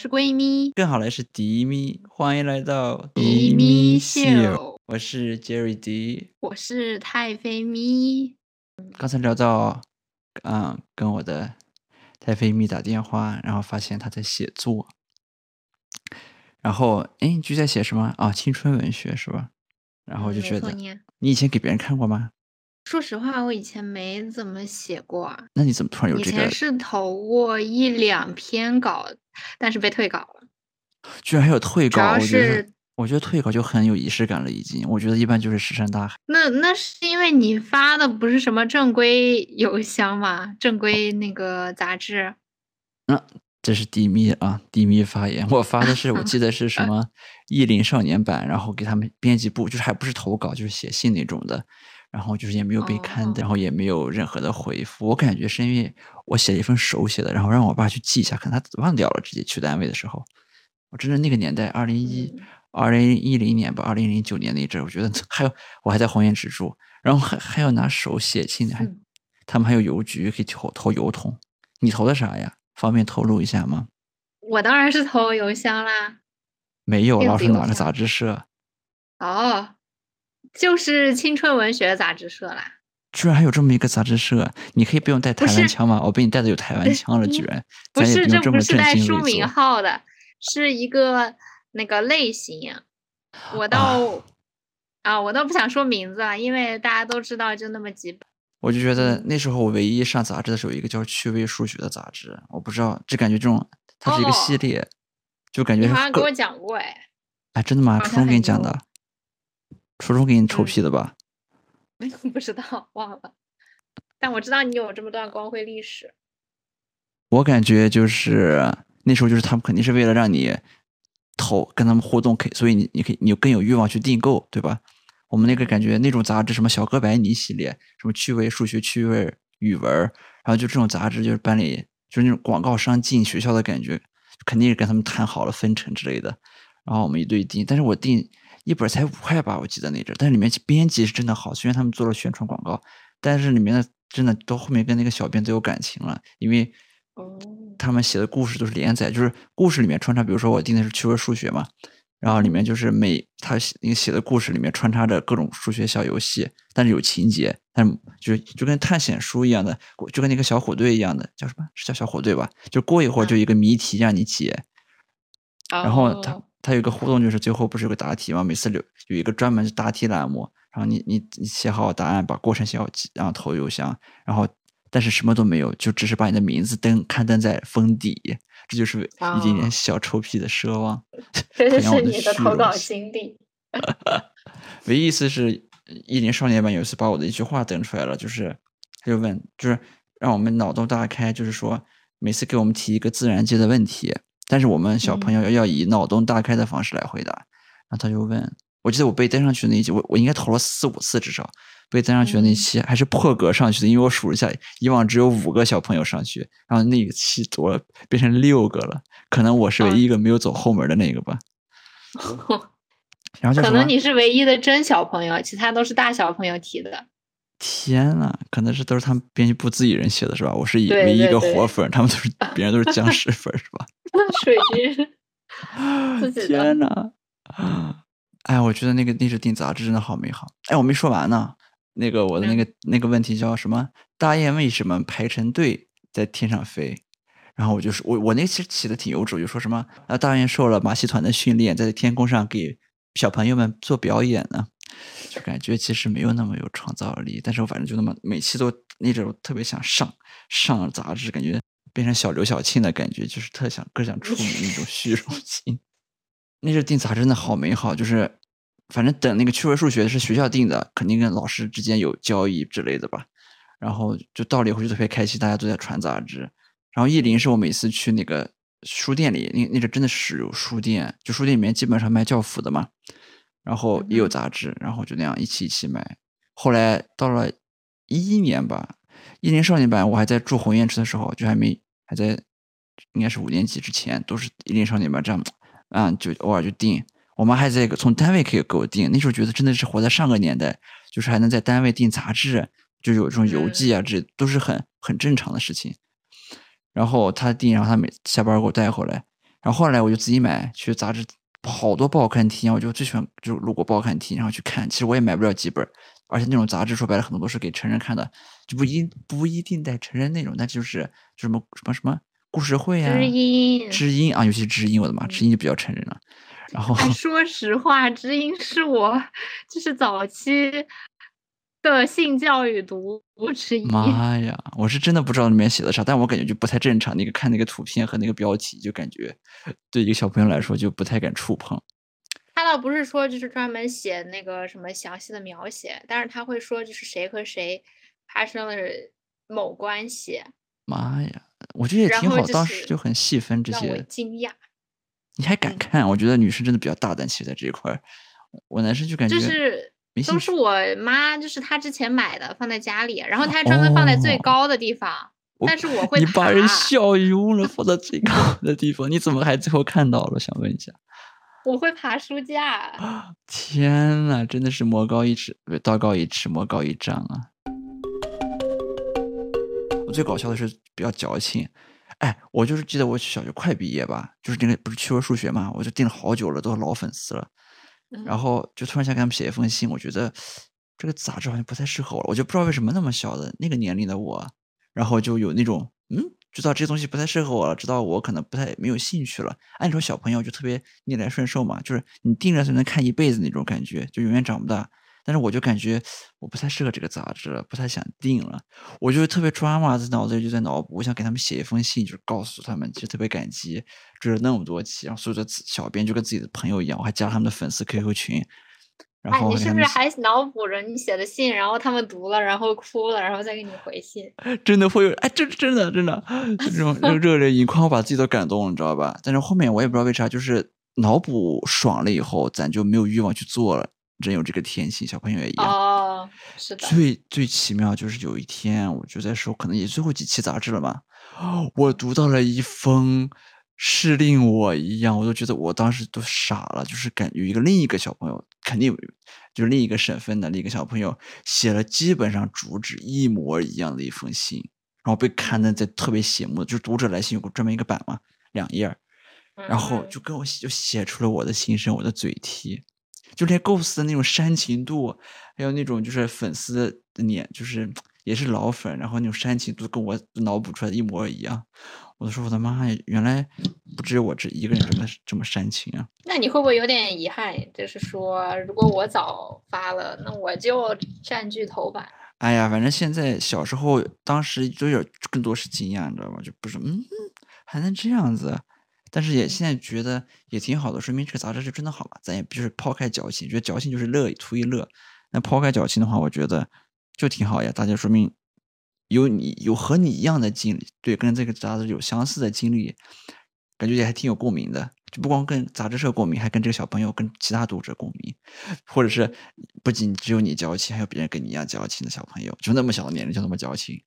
是闺蜜，更好的是迪咪，欢迎来到迪咪秀，我是 Jerry 迪，我是太妃咪。刚才聊到，嗯，跟我的太妃咪打电话，然后发现她在写作，然后哎，你就在写什么啊？青春文学是吧？然后我就觉得，你以前给别人看过吗？说实话，我以前没怎么写过。那你怎么突然有这个？以前是投过一两篇稿，但是被退稿了。居然还有退稿？主要是我觉得退稿就很有仪式感了，已经。我觉得一般就是石沉大海。那那是因为你发的不是什么正规邮箱嘛？正规那个杂志。嗯，这是低密啊，低密发言。我发的是，我记得是什 么《意林少年版》，然后给他们编辑部，就是还不是投稿，就是写信那种的。然后就是也没有被看，然后也没有任何的回复。我感觉是因为我写了一份手写的，然后让我爸去记一下，可能他忘掉了，直接去单位的时候。我真的那个年代，二零一二零一零年吧，二零零九年那阵，我觉得 还有我还在红颜直住，然后还还要拿手写信，还他们还有邮局可以投投邮筒。你投的啥呀？方便透露一下吗？我当然是投邮箱啦。没有，老师哪个杂志社？哦。就是青春文学杂志社啦，居然还有这么一个杂志社，你可以不用带台湾腔吗？我被你带的有台湾腔了，居然不是这不是带书名号的，是一个那个类型。我倒啊，我倒不想说名字啊，因为大家都知道，就那么几本。我就觉得那时候我唯一上杂志的时候，一个叫趣味数学的杂志，我不知道，就感觉这种它是一个系列，就感觉好像跟我讲过哎，哎，真的吗？初中给你讲的。初中给你臭屁的吧？不知道，忘了。但我知道你有这么段光辉历史。我感觉就是那时候，就是他们肯定是为了让你投，跟他们互动，可以，所以你你可以，你更有欲望去订购，对吧？我们那个感觉，那种杂志，什么小哥白尼系列，什么趣味数学、趣味语文，然后就这种杂志，就是班里就是那种广告商进学校的感觉，肯定是跟他们谈好了分成之类的，然后我们一对订，但是我订。一本才五块吧，我记得那阵，但是里面编辑是真的好，虽然他们做了宣传广告，但是里面的真的到后面跟那个小编都有感情了，因为他们写的故事都是连载，就是故事里面穿插，比如说我定的是趣味数学嘛，然后里面就是每他那个写的故事里面穿插着各种数学小游戏，但是有情节，但是就就跟探险书一样的，就跟那个小虎队一样的，叫什么？是叫小虎队吧？就过一会儿就一个谜题让你解，然后他。它有一个互动，就是最后不是有个答题吗？每次有有一个专门答题栏目，然后你你你写好答案，把过程写好，然后投邮箱，然后但是什么都没有，就只是把你的名字登刊登在封底，这就是一点点小臭屁的奢望。这是你的投稿经历。唯一一次是一年少年版有一次把我的一句话登出来了，就是他就问，就是让我们脑洞大开，就是说每次给我们提一个自然界的问题。但是我们小朋友要以脑洞大开的方式来回答，然后他就问，我记得我被登上去的那一期，我我应该投了四五次至少，被登上去的那期还是破格上去的，因为我数了一下，以往只有五个小朋友上去，然后那一期多了，变成六个了，可能我是唯一一个没有走后门的那个吧。然后可能你是唯一的真小朋友，其他都是大小朋友提的。天呐，可能是都是他们编辑部自己人写的是吧？我是唯一一个活粉，他们都是别人都是僵 尸粉是吧？水军，天呐！哎，我觉得那个历史订杂志真的好美好。哎，我没说完呢。那个我的那个那个问题叫什么？大雁为什么排成队在天上飞？然后我就说，我我那其实起的挺有主，就说什么啊，大雁受了马戏团的训练，在天空上给小朋友们做表演呢。就感觉其实没有那么有创造力，但是我反正就那么每期都那种特别想上上杂志，感觉变成小刘晓庆的感觉，就是特想更想出名那种虚荣心。那阵订杂志真的好美好，就是反正等那个趣味数学是学校订的，肯定跟老师之间有交易之类的吧。然后就到了以后就特别开心，大家都在传杂志。然后意林是我每次去那个书店里，那那阵真的是有书店，就书店里面基本上卖教辅的嘛。然后也有杂志，然后就那样一起一起买。后来到了一一年吧，一年少年版，我还在住红雁池的时候，就还没还在，应该是五年级之前，都是一年少年版这样，啊，就偶尔就订。我妈还在从单位可以给我订，那时候觉得真的是活在上个年代，就是还能在单位订杂志，就有这种邮寄啊，这都是很很正常的事情。然后她订，然后她每下班给我带回来，然后后来我就自己买去杂志，好多报刊亭，我就最喜欢就路过报刊亭，然后去看。其实我也买不了几本，而且那种杂志说白了很多都是给成人看的，就不一不一定带成人内容，但就是就什么什么什么故事会啊，知音，知音啊，尤其知音，我的妈，知音就比较成人了。然后说实话，知音是我就是早期的性教育读物之一。妈呀，我是真的不知道里面写的啥，但我感觉就不太正常。那个看那个图片和那个标题，就感觉对一个小朋友来说就不太敢触碰。他倒不是说就是专门写那个什么详细的描写，但是他会说就是谁和谁发生了某关系。妈呀，我觉得也挺好，当时就很细分这些。让我惊讶。你还敢看？我觉得女生真的比较大胆，其实在这一块儿，我男生就感觉就是都是我妈，就是她之前买的，放在家里，然后她专门放在最高的地方。但是我会你把人笑晕了，放在最高的地方，你怎么还最后看到了？想问一下，我会爬书架。天呐，真的是魔高一尺，道高一尺，魔高一丈啊！我最搞笑的是比较矫情。哎，我就是记得我小学快毕业吧，就是那个不是趣味数学嘛，我就订了好久了，都是老粉丝了。然后就突然想给他们写一封信，我觉得这个杂志好像不太适合我，我就不知道为什么那么小的那个年龄的我，然后就有那种嗯，知道这东西不太适合我了，知道我可能不太没有兴趣了。按说小朋友就特别逆来顺受嘛，就是你盯着就能看一辈子那种感觉，就永远长不大。但是我就感觉我不太适合这个杂志了，不太想定了。我就特别抓嘛，在脑子里就在脑补，我想给他们写一封信，就是告诉他们，其实特别感激追了那么多期，然后所有的小编就跟自己的朋友一样，我还加他们的粉丝 QQ 群。然后你是不是还脑补着你写的信，然后他们读了，然后哭了，然后再给你回信？真的会有，哎，真真的真的这种热泪盈眶，我把自己都感动了，你知道吧？但是后面我也不知道为啥，就是脑补爽了以后，咱就没有欲望去做了。真有这个天性，小朋友也一样。哦，是的。最最奇妙就是有一天，我就在说，可能也最后几期杂志了嘛，我读到了一封是令我一样，我都觉得我当时都傻了，就是感有一个另一个小朋友，肯定就是另一个省份的另一个小朋友写了基本上主旨一模一样的一封信，然后被刊登在特别醒目，就是读者来信有个专门一个版嘛，两页，然后就跟我就写出了我的心声，我的嘴替。就连构思的那种煽情度，还有那种就是粉丝的脸，就是也是老粉，然后那种煽情度跟我脑补出来的一模一样。我都说我的妈呀，原来不只有我这一个人这么这么煽情啊！那你会不会有点遗憾？就是说，如果我早发了，那我就占据头版。哎呀，反正现在小时候当时就有更多是惊讶，你知道吗？就不是嗯，还能这样子。但是也现在觉得也挺好的，说明这个杂志是真的好嘛。咱也就是抛开矫情，觉得矫情就是乐，图一乐。那抛开矫情的话，我觉得就挺好呀。大家说明有你有和你一样的经历，对，跟这个杂志有相似的经历，感觉也还挺有共鸣的。就不光跟杂志社共鸣，还跟这个小朋友、跟其他读者共鸣，或者是不仅只有你矫情，还有别人跟你一样矫情的小朋友，就那么小的年龄就那么矫情，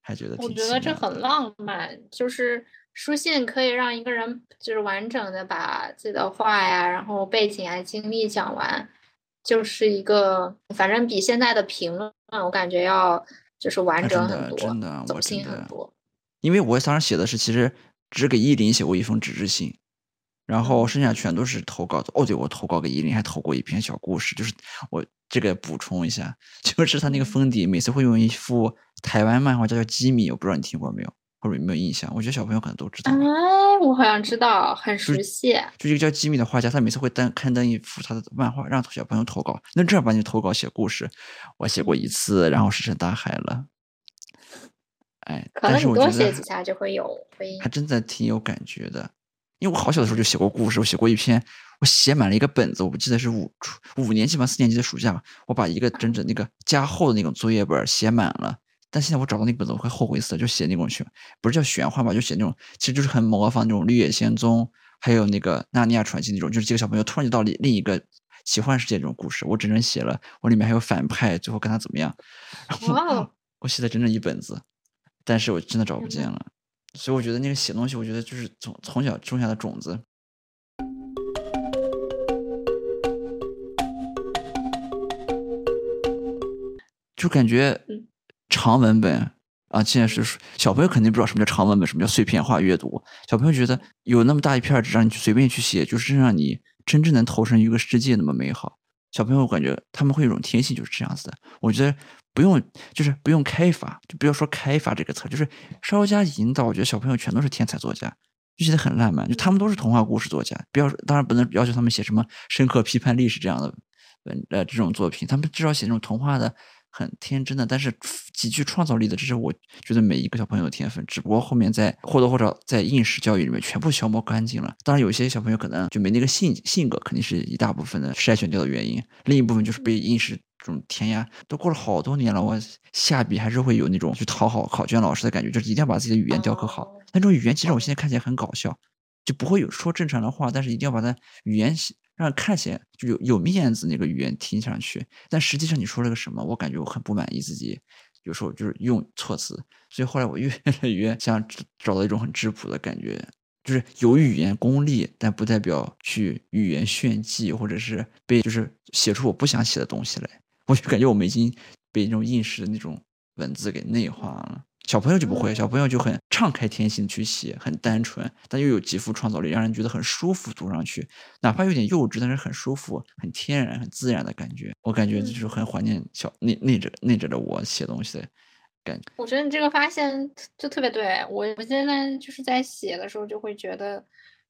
还觉得我觉得这很浪漫，就是。书信可以让一个人就是完整的把自己的话呀，然后背景啊、经历讲完，就是一个反正比现在的评论我感觉要就是完整很多，真的，走心很多。因为我当时写的是，其实只给依林写过一封纸质信，然后剩下全都是投稿的。哦，对，我投稿给依林还投过一篇小故事，就是我这个补充一下，就是他那个封底每次会用一幅台湾漫画家叫吉米，我不知道你听过没有。或者有没有印象？我觉得小朋友可能都知道。哎，我好像知道，很熟悉。就一个叫吉米的画家，他每次会登刊登一幅他的漫画，让小朋友投稿。那正儿八经投稿写故事，我写过一次，然后石沉大海了。哎，可能你多写几下就会有回应。还真的挺有感觉的，因为我好小的时候就写过故事，我写过一篇，我写满了一个本子，我不记得是五五年级吧，四年级的暑假，我把一个整整那个加厚的那种作业本写满了。但现在我找到那个本子，我会后悔死，就写那种玄，不是叫玄幻吧，就写那种，其实就是很模仿那种《绿野仙踪》，还有那个《纳尼亚传奇》那种，就是几个小朋友突然就到另另一个奇幻世界这种故事。我整整写了，我里面还有反派，最后跟他怎么样？哇！我写了整整一本子，但是我真的找不见了。所以我觉得那个写东西，我觉得就是从从小种下的种子，就感觉。长文本啊，现在是小朋友肯定不知道什么叫长文本，什么叫碎片化阅读。小朋友觉得有那么大一片纸让你去随便去写，就是让你真正能投身于一个世界那么美好。小朋友感觉他们会有一种天性就是这样子的。我觉得不用，就是不用开发，就不要说开发这个词，就是稍加引导。我觉得小朋友全都是天才作家，就写得很浪漫。就他们都是童话故事作家，不要当然不能要求他们写什么深刻批判历史这样的文呃这种作品，他们至少写那种童话的。很天真的，但是极具创造力的，这是我觉得每一个小朋友的天分。只不过后面在或多或少在应试教育里面全部消磨干净了。当然，有些小朋友可能就没那个性性格，肯定是一大部分的筛选掉的原因。另一部分就是被应试这种填鸭，都过了好多年了，我下笔还是会有那种去讨好考卷老师的感觉，就是一定要把自己的语言雕刻好。那种语言其实我现在看起来很搞笑，就不会有说正常的话，但是一定要把它语言。让看起来就有有面子，那个语言听上去，但实际上你说了个什么？我感觉我很不满意自己，有时候就是用措辞，所以后来我越来越想找到一种很质朴的感觉，就是有语言功力，但不代表去语言炫技，或者是被就是写出我不想写的东西来。我就感觉我们已经被那种应试的那种文字给内化了。小朋友就不会，小朋友就很敞开天性去写，很单纯，但又有极富创造力，让人觉得很舒服读上去，哪怕有点幼稚，但是很舒服、很天然、很自然的感觉。我感觉就是很怀念小那那着那着的我写东西的感觉。我觉得你这个发现就特别对我，我现在就是在写的时候就会觉得，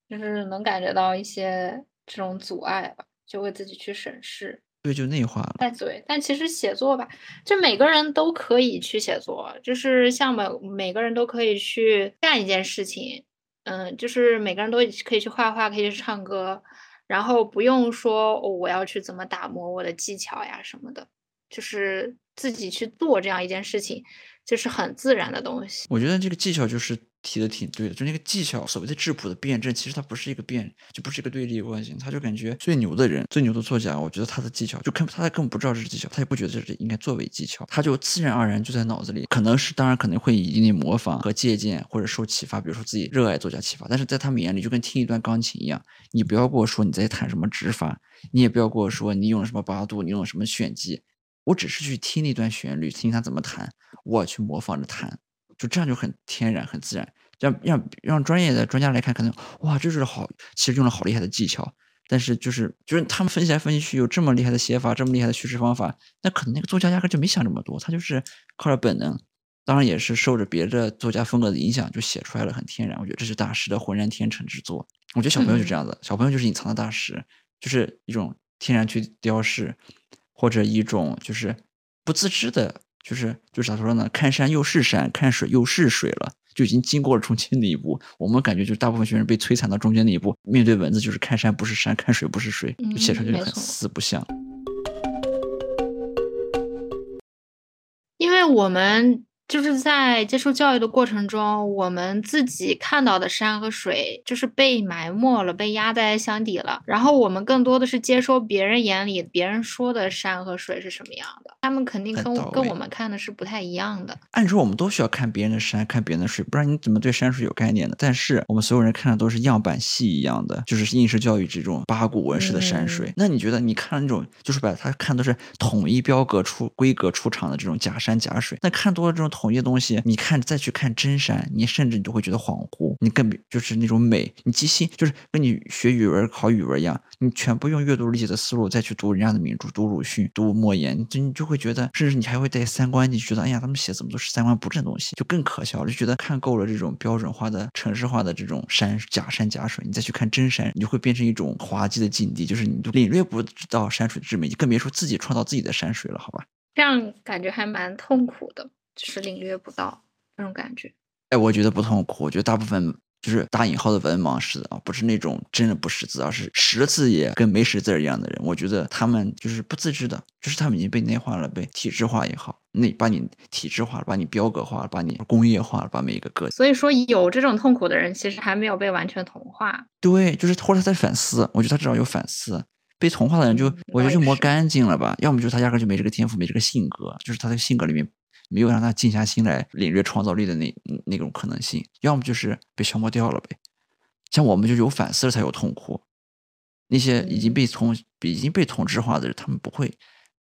就是能感觉到一些这种阻碍吧，就会自己去审视。对，就内化了。但对，但其实写作吧，就每个人都可以去写作，就是像每每个人都可以去干一件事情，嗯，就是每个人都可以去画画，可以去唱歌，然后不用说我要去怎么打磨我的技巧呀什么的，就是自己去做这样一件事情，就是很自然的东西。我觉得这个技巧就是。提的挺对的，就那个技巧，所谓的质朴的辩证，其实它不是一个辩，就不是一个对立关系。他就感觉最牛的人，最牛的作家，我觉得他的技巧，就根他根本不知道这是技巧，他也不觉得这是应该作为技巧，他就自然而然就在脑子里。可能是当然可能会以一定的模仿和借鉴或者受启发，比如说自己热爱作家启发，但是在他们眼里就跟听一段钢琴一样。你不要跟我说你在弹什么指法，你也不要跟我说你用什么八度，你用什么炫技，我只是去听那段旋律，听他怎么弹，我去模仿着弹，就这样就很天然很自然。让让让专业的专家来看，可能哇，这是好，其实用了好厉害的技巧。但是就是就是他们分析来分析去，有这么厉害的写法，这么厉害的叙事方法，那可能那个作家压根就没想这么多，他就是靠着本能，当然也是受着别的作家风格的影响，就写出来了，很天然。我觉得这是大师的浑然天成之作。我觉得小朋友就这样子，小朋友就是隐藏的大师，就是一种天然去雕饰，或者一种就是不自知的，就是就是咋说呢？看山又是山，看水又是水了。就已经经过了中间那一步，我们感觉就是大部分学生被摧残到中间那一步，面对文字就是看山不是山，看水不是水，写出来就很四不像。因为我们。就是在接受教育的过程中，我们自己看到的山和水就是被埋没了，被压在箱底了。然后我们更多的是接收别人眼里别人说的山和水是什么样的，他们肯定跟跟我们看的是不太一样的。按说我们都需要看别人的山，看别人的水，不然你怎么对山水有概念呢？但是我们所有人看的都是样板戏一样的，就是应试教育这种八股文式的山水。那你觉得你看那种就是把它看都是统一标格出规格出场的这种假山假水，那看多了这种。统一的东西，你看再去看真山，你甚至你都会觉得恍惚。你更别就是那种美，你即兴就是跟你学语文考语文一样，你全部用阅读理解的思路再去读人家的名著，读鲁迅，读莫言，就你就会觉得，甚至你还会带三观，你觉得哎呀，他们写怎么都是三观不正的东西，就更可笑。就觉得看够了这种标准化的城市化的这种山假山假水，你再去看真山，你就会变成一种滑稽的境地，就是你都领略不到山水之美，你更别说自己创造自己的山水了，好吧？这样感觉还蛮痛苦的。就是领略不到那种感觉，哎，我觉得不痛苦。我觉得大部分就是打引号的文盲似的啊，不是那种真的不识字，而是识字也跟没识字一样的人。我觉得他们就是不自知的，就是他们已经被内化了，被体制化也好，那把你体制化了，把你标格化了，把你工业化了，把每一个个。所以说，有这种痛苦的人，其实还没有被完全同化。对，就是或者他在反思。我觉得他至少有反思。被同化的人，就我觉得就磨干净了吧。要么就是他压根就没这个天赋，没这个性格，就是他的性格里面。没有让他静下心来领略创造力的那那种可能性，要么就是被消磨掉了呗。像我们就有反思才有痛苦，那些已经被从已经被同质化的人，他们不会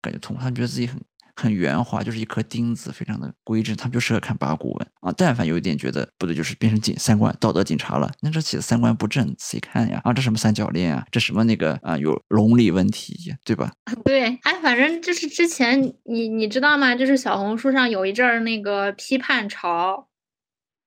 感觉痛苦，他们觉得自己很很圆滑，就是一颗钉子，非常的规整，他们就适合看八股文啊。但凡有一点觉得不对，就是变成警三观道德警察了。那这写的三观不正，谁看呀？啊，这什么三角恋啊？这什么那个啊？有伦理问题，对吧？对，哎，反正就是之前你你知道吗？就是小红书上有一阵儿那个批判潮。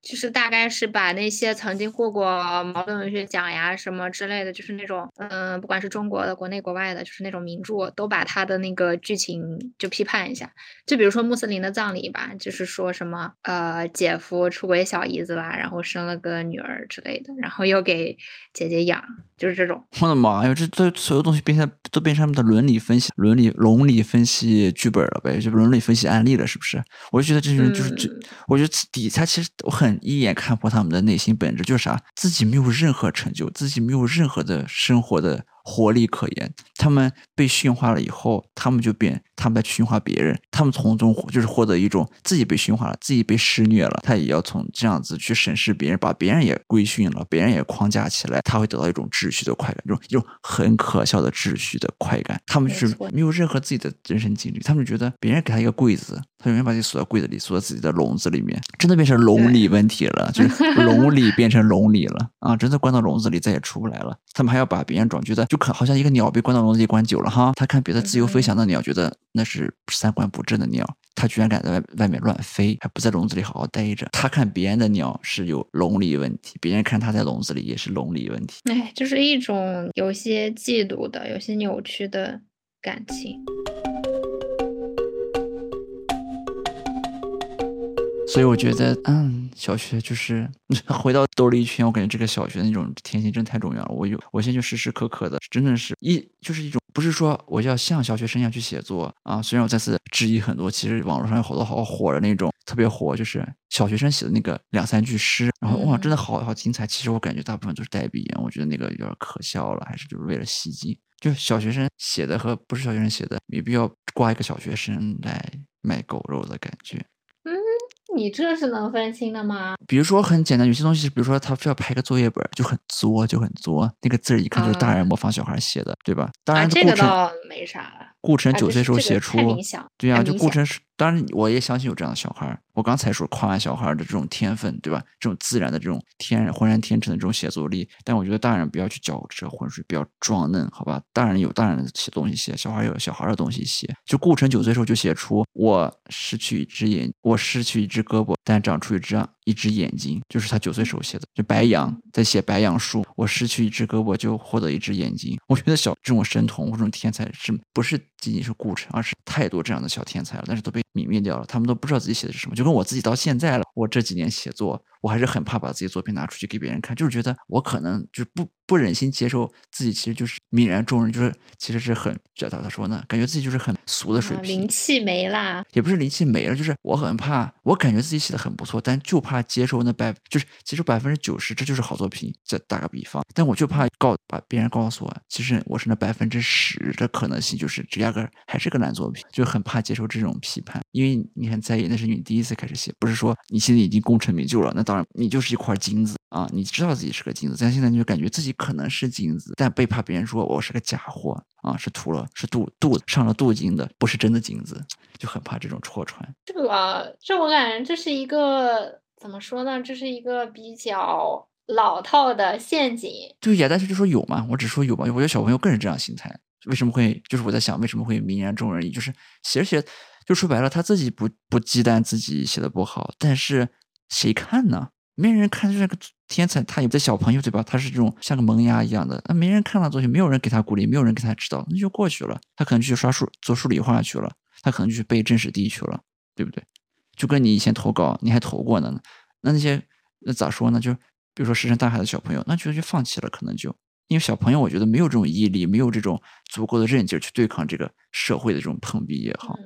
就是大概是把那些曾经获过茅盾文学奖呀什么之类的，就是那种嗯，不管是中国的、国内国外的，就是那种名著，都把他的那个剧情就批判一下。就比如说穆斯林的葬礼吧，就是说什么呃，姐夫出轨小姨子啦，然后生了个女儿之类的，然后又给姐姐养，就是这种。我的妈呀，这这所有东西变成都变成他们的伦理分析、伦理伦理分析剧本了呗，就伦理分析案例了，是不是？我就觉得这些人就是这，我觉得底下其实我一眼看破他们的内心本质，就是啥？自己没有任何成就，自己没有任何的生活的。活力可言，他们被驯化了以后，他们就变，他们在驯化别人，他们从中就是获得一种自己被驯化了，自己被施虐了，他也要从这样子去审视别人，把别人也规训了，别人也框架起来，他会得到一种秩序的快感，一种一种很可笑的秩序的快感。他们就是没有任何自己的人生经历，他们觉得别人给他一个柜子，他永远把自己锁在柜子里，锁在自己的笼子里面，真的变成笼里问题了，就是 笼里变成笼里了啊！真的关到笼子里再也出不来了。他们还要把别人装，觉得就可好像一个鸟被关到笼子里关久了哈，他看别的自由飞翔的鸟，觉得那是三观不正的鸟，它居然敢在外外面乱飞，还不在笼子里好好待着。他看别人的鸟是有笼里问题，别人看他在笼子里也是笼里问题。哎，就是一种有些嫉妒的、有些扭曲的感情。所以我觉得，嗯，小学就是 回到兜里一圈，我感觉这个小学的那种天性真太重要了。我有，我现在就时时刻刻的，真的是一就是一种，不是说我要像小学生一样去写作啊。虽然我再次质疑很多，其实网络上有好多好火的那种，特别火，就是小学生写的那个两三句诗，然后哇，真的好好精彩。其实我感觉大部分都是代笔，我觉得那个有点可笑了，还是就是为了吸睛。就小学生写的和不是小学生写的，没必要挂一个小学生来卖狗肉的感觉。你这是能分清的吗？比如说很简单，有些东西，比如说他非要拍个作业本，就很作，就很作。那个字儿一看就是大人模仿小孩写的，对吧？当然，这个倒没啥。顾城九岁时候写出，对呀，就顾城是，当然我也相信有这样的小孩。我刚才说夸完小孩的这种天分，对吧？这种自然的这种天然浑然天成的这种写作力，但我觉得大人不要去搅这浑水，不要装嫩，好吧？大人有大人的写东西写，小孩有小孩的东西写。就顾城九岁时候就写出我失去一只眼，我失去一只胳膊，但长出一只一只眼睛，就是他九岁时候写的。就白杨在写白杨树，我失去一只胳膊就获得一只眼睛。我觉得小这种神童这种天才是不是？仅仅是顾城，而是太多这样的小天才了，但是都被泯灭掉了。他们都不知道自己写的是什么，就跟我自己到现在了，我这几年写作。我还是很怕把自己作品拿出去给别人看，就是觉得我可能就是不不忍心接受自己其实就是泯然众人，就是其实是很这咋咋说呢？感觉自己就是很俗的水平，灵气没啦，也不是灵气没了，就是我很怕，我感觉自己写的很不错，但就怕接受那百就是其实百分之九十这就是好作品。再打个比方，但我就怕告把别人告诉我，其实我是那百分之十的可能性，就是这压根还是个烂作品，就很怕接受这种批判，因为你很在意，那是你第一次开始写，不是说你现在已经功成名就了，那。当然，你就是一块金子啊！你知道自己是个金子，但现在你就感觉自己可能是金子，但被怕别人说我是个假货啊，是涂了是镀镀上了镀金的，不是真的金子，就很怕这种戳穿。这个，这我感觉这是一个怎么说呢？这是一个比较老套的陷阱。对呀，但是就说有嘛，我只说有嘛。我觉得小朋友更是这样心态。为什么会？就是我在想，为什么会泯然众人矣？就是写着写，就说白了，他自己不不忌惮自己写的不好，但是。谁看呢？没人看，就是个天才。他有的小朋友，对吧？他是这种像个萌芽一样的，那没人看他作品，没有人给他鼓励，没有人给他指导，那就过去了。他可能就去刷数做数理化去了，他可能就去背政史地去了，对不对？就跟你以前投稿，你还投过呢。那那些那咋说呢？就比如说石沉大海的小朋友，那就就放弃了，可能就因为小朋友，我觉得没有这种毅力，没有这种足够的韧劲去对抗这个社会的这种碰壁也好。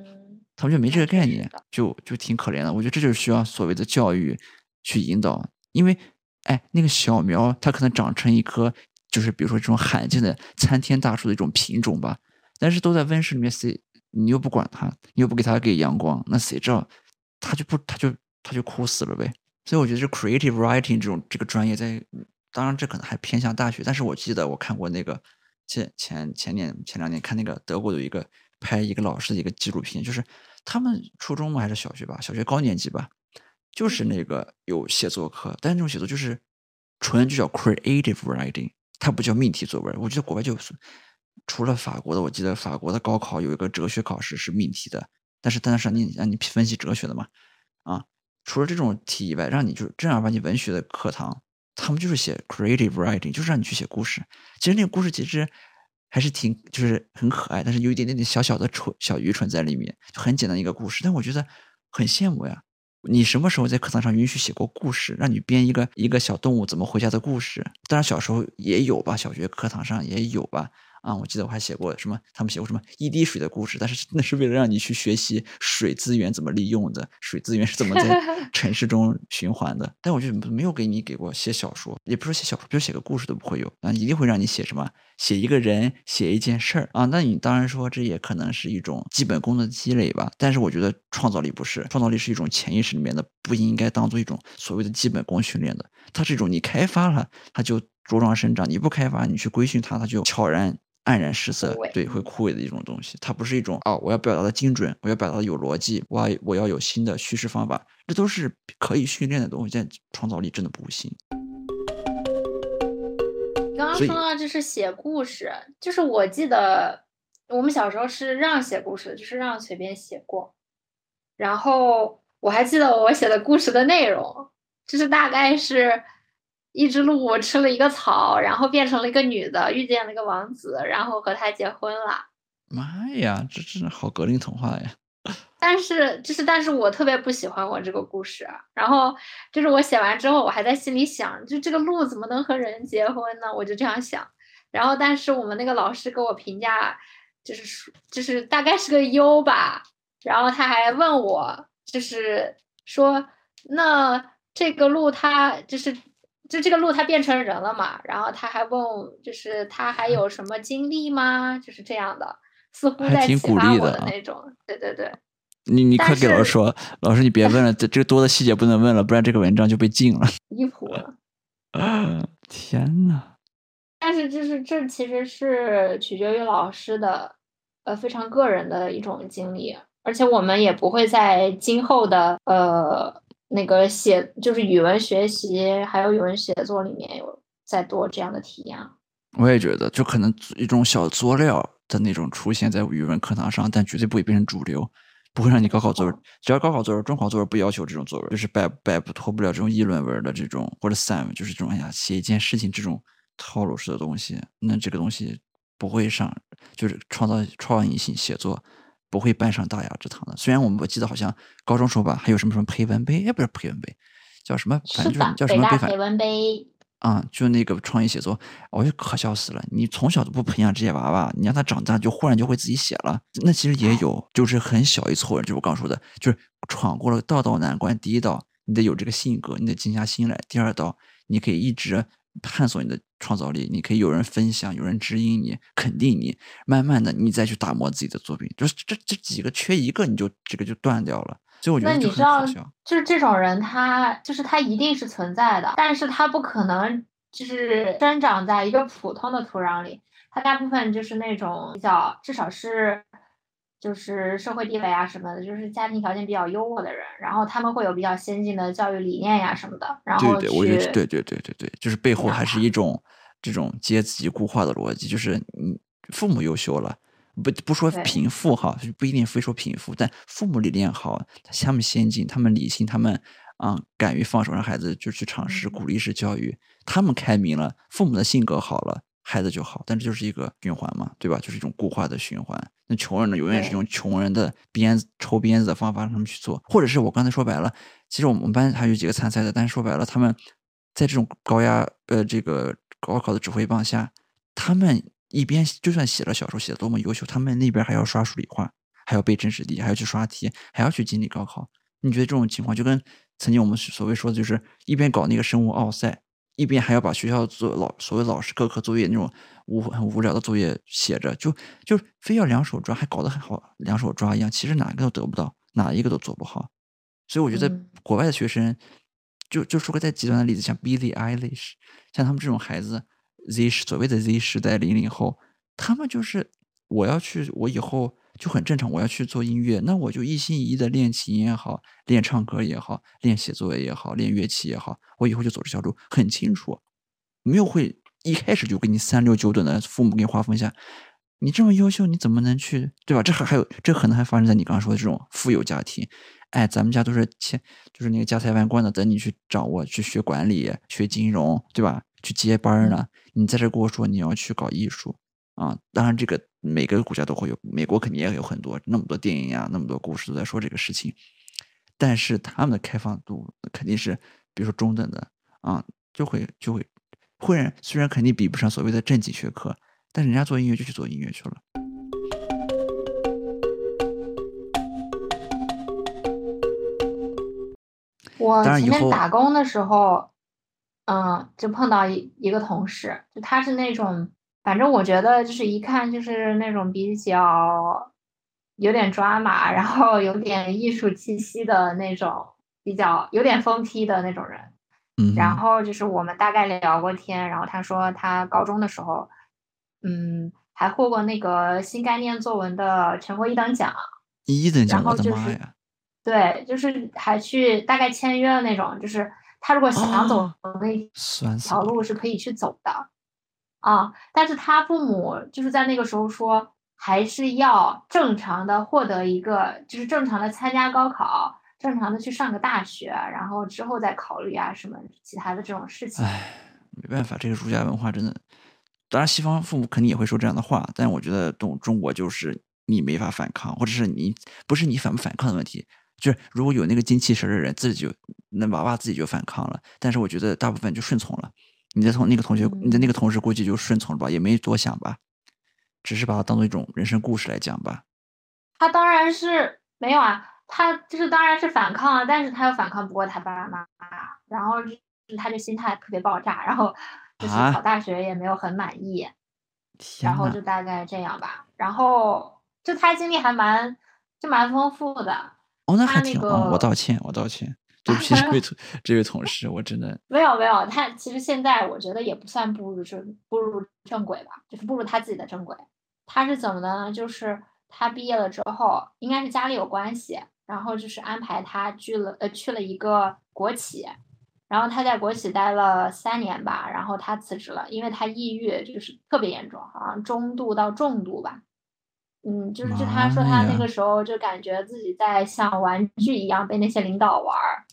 他们就没这个概念，就就挺可怜的。我觉得这就是需要所谓的教育去引导，因为，哎，那个小苗它可能长成一棵，就是比如说这种罕见的参天大树的一种品种吧。但是都在温室里面，谁你又不管它，你又不给它给阳光，那谁知道它就不它就它就枯死了呗。所以我觉得这 creative writing 这种这个专业在，当然这可能还偏向大学。但是我记得我看过那个前前前年前两年看那个德国的一个。拍一个老师的一个纪录片，就是他们初中嘛还是小学吧，小学高年级吧，就是那个有写作课，但是这种写作就是纯就叫 creative writing，它不叫命题作文。我觉得国外就是除了法国的，我记得法国的高考有一个哲学考试是命题的，但是但是让你让你分析哲学的嘛，啊，除了这种题以外，让你就是正儿八经文学的课堂，他们就是写 creative writing，就是让你去写故事。其实那个故事其实。还是挺就是很可爱，但是有一点点点小小的蠢小愚蠢在里面，就很简单一个故事，但我觉得很羡慕呀。你什么时候在课堂上允许写过故事，让你编一个一个小动物怎么回家的故事？当然小时候也有吧，小学课堂上也有吧。啊，我记得我还写过什么，他们写过什么一滴水的故事，但是那是为了让你去学习水资源怎么利用的，水资源是怎么在 城市中循环的。但我就没有给你给过写小说，也不是写小说，比如写个故事都不会有啊，一定会让你写什么，写一个人，写一件事儿啊。那你当然说这也可能是一种基本功的积累吧，但是我觉得创造力不是，创造力是一种潜意识里面的，不应该当做一种所谓的基本功训练的，它是一种你开发了它就茁壮生长，你不开发你去规训它，它就悄然。黯然失色，对，会枯萎的一种东西。它不是一种哦，我要表达的精准，我要表达的有逻辑，我要我要有新的叙事方法，这都是可以训练的东西。但创造力真的不行。刚刚说到就是写故事，就是我记得我们小时候是让写故事，就是让随便写过。然后我还记得我写的故事的内容，就是大概是。一只鹿我吃了一个草，然后变成了一个女的，遇见了一个王子，然后和他结婚了。妈呀，这真的好格林童话呀！但是，就是，但是我特别不喜欢我这个故事。然后，就是我写完之后，我还在心里想，就这个鹿怎么能和人结婚呢？我就这样想。然后，但是我们那个老师给我评价，就是就是大概是个优吧。然后他还问我，就是说，那这个鹿它就是。就这个鹿，它变成人了嘛？然后他还问，就是他还有什么经历吗？就是这样的，似乎在启发我的那种。对对对，你你快给老师说，老师你别问了，这这个多的细节不能问了，不然这个文章就被禁了。离谱了！天呐。但是就是这其实是取决于老师的，呃，非常个人的一种经历，而且我们也不会在今后的呃。那个写就是语文学习，还有语文写作里面有在多这样的体验。我也觉得，就可能一种小作料的那种出现在语文课堂上，但绝对不会变成主流，不会让你高考作文。只要高考作文、中考作文不要求这种作文，就是摆摆脱不了这种议论文的这种或者散文，就是这种哎呀写一件事情这种套路式的东西，那这个东西不会上，就是创造创意性写作。不会搬上大雅之堂的。虽然我们我记得好像高中时候吧，还有什么什么培文杯，哎，不是培文杯，叫什么？反正就是叫什么培文杯。啊，就那个创意写作，我就可笑死了。你从小都不培养这些娃娃，你让他长大就忽然就会自己写了。那其实也有，就是很小一撮人，就我刚说的，就是闯过了道道难关。第一道，你得有这个性格，你得静下心来；第二道，你可以一直。探索你的创造力，你可以有人分享，有人指引你，肯定你。慢慢的，你再去打磨自己的作品，就是这这几个缺一个，你就这个就断掉了。所以我觉得就很可笑。就是这种人，他就是他一定是存在的，但是他不可能就是生长在一个普通的土壤里，他大部分就是那种比较，至少是。就是社会地位啊什么的，就是家庭条件比较优渥的人，然后他们会有比较先进的教育理念呀什么的。然后对对，我觉得对对对对对，就是背后还是一种这种阶级固化的逻辑，就是你父母优秀了，不不说贫富哈，不一定非说贫富，但父母理念好，他们先进，他们理性，他们啊敢于放手让孩子就去尝试，鼓励式教育，他们开明了，父母的性格好了。孩子就好，但这就是一个循环嘛，对吧？就是一种固化的循环。那穷人呢，永远是用穷人的鞭子抽鞭子的方法让他们去做，或者是我刚才说白了，其实我们班还有几个参赛的，但是说白了，他们在这种高压呃这个高考的指挥棒下，他们一边就算写了小说写的多么优秀，他们那边还要刷数理化，还要背真实题，还要去刷题，还要去经历高考。你觉得这种情况就跟曾经我们所谓说的就是一边搞那个生物奥赛。一边还要把学校做老所谓老师各科作业那种无很无聊的作业写着，就就非要两手抓，还搞得很好，两手抓一样。其实哪个都得不到，哪一个都做不好。所以我觉得国外的学生，就就说个再极端的例子，像 Billie Eilish，像他们这种孩子，Z 所谓的 Z 时代零零后，他们就是我要去，我以后就很正常。我要去做音乐，那我就一心一意的练琴也好，练唱歌也好，练写作业也好，练乐器也好，我以后就走这条路，很清楚，没有会一开始就给你三六九等的父母给你划分一下。你这么优秀，你怎么能去对吧？这还还有这可能还发生在你刚刚说的这种富有家庭。哎，咱们家都是钱，就是那个家财万贯的，等你去掌握，去学管理、学金融，对吧？去接班呢。你在这跟我说你要去搞艺术啊？当然，这个每个国家都会有，美国肯定也有很多那么多电影呀，那么多故事都在说这个事情。但是他们的开放度肯定是，比如说中等的啊，就会就会，会然虽然肯定比不上所谓的正经学科，但是人家做音乐就去做音乐去了。我前面打工的时候，嗯，就碰到一一个同事，就他是那种，反正我觉得就是一看就是那种比较有点抓马，然后有点艺术气息的那种，比较有点疯批的那种人。嗯，然后就是我们大概聊过天，然后他说他高中的时候，嗯，还获过那个新概念作文的全国一等奖。一等奖，然后就是！对，就是还去大概签约了那种，就是他如果想走那条路是可以去走的，啊，但是他父母就是在那个时候说，还是要正常的获得一个，就是正常的参加高考，正常的去上个大学，然后之后再考虑啊什么其他的这种事情。唉，没办法，这个儒家文化真的，当然西方父母肯定也会说这样的话，但我觉得中中国就是你没法反抗，或者是你不是你反不反抗的问题。就是如果有那个精气神的人，自己就那娃娃自己就反抗了。但是我觉得大部分就顺从了。你的同那个同学，你的那个同事估计就顺从了吧，也没多想吧，只是把它当做一种人生故事来讲吧。他当然是没有啊，他就是当然是反抗了，但是他又反抗不过他爸爸妈妈，然后他就心态特别爆炸，然后 就是考大学也没有很满意，然后就大概这样吧。然后就他经历还蛮就蛮丰富的。哦，那还挺……我道歉，我道歉，对不起这位同 这位同事，我真的 没有没有。他其实现在我觉得也不算步入正步入正轨吧，就是步入他自己的正轨。他是怎么的呢？就是他毕业了之后，应该是家里有关系，然后就是安排他去了呃去了一个国企，然后他在国企待了三年吧，然后他辞职了，因为他抑郁就是特别严重，好像中度到重度吧。嗯，就是就他说他那个时候就感觉自己在像玩具一样被那些领导玩儿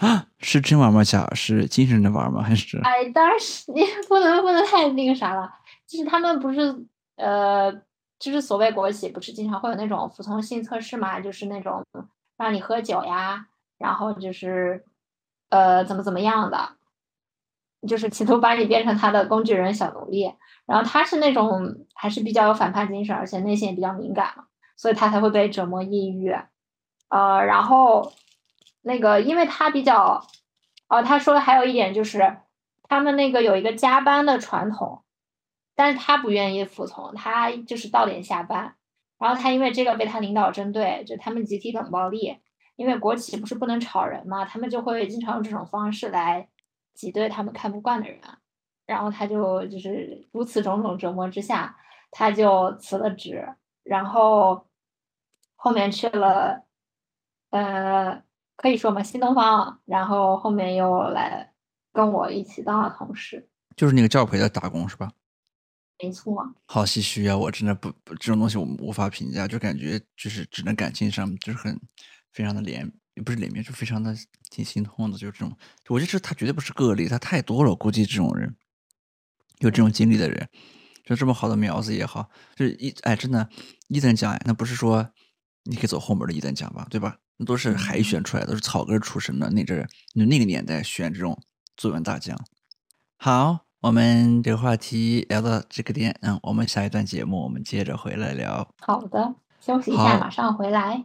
啊，是真玩吗？假是精神的玩吗？还是？哎，当然是 你不能不能太那个啥了。就是他们不是呃，就是所谓国企不是经常会有那种服从性测试嘛？就是那种让你喝酒呀，然后就是呃怎么怎么样的，就是企图把你变成他的工具人、小奴隶。然后他是那种还是比较有反叛精神，而且内心也比较敏感嘛，所以他才会被折磨抑郁。呃，然后那个因为他比较，哦，他说还有一点就是他们那个有一个加班的传统，但是他不愿意服从，他就是到点下班。然后他因为这个被他领导针对，就他们集体冷暴力，因为国企不是不能炒人嘛，他们就会经常用这种方式来挤兑他们看不惯的人。然后他就就是如此种种折磨之下，他就辞了职，然后后面去了，呃，可以说嘛，新东方，然后后面又来跟我一起当了同事，就是那个教培的打工是吧？没错。好唏嘘啊！我真的不不这种东西我无法评价，就感觉就是只能感情上就是很非常的怜，也不是怜悯，就非常的挺心痛的，就是这种，我觉得这他绝对不是个例，他太多了，估计这种人。有这种经历的人，就这么好的苗子也好，就是一哎，真的，一等奖哎，那不是说你可以走后门的一等奖吧，对吧？那都是海选出来的，都是草根出身的，那阵就那个年代选这种作文大奖。好，我们这个话题聊到这个点，嗯，我们下一段节目我们接着回来聊。好的，休息一下，马上回来。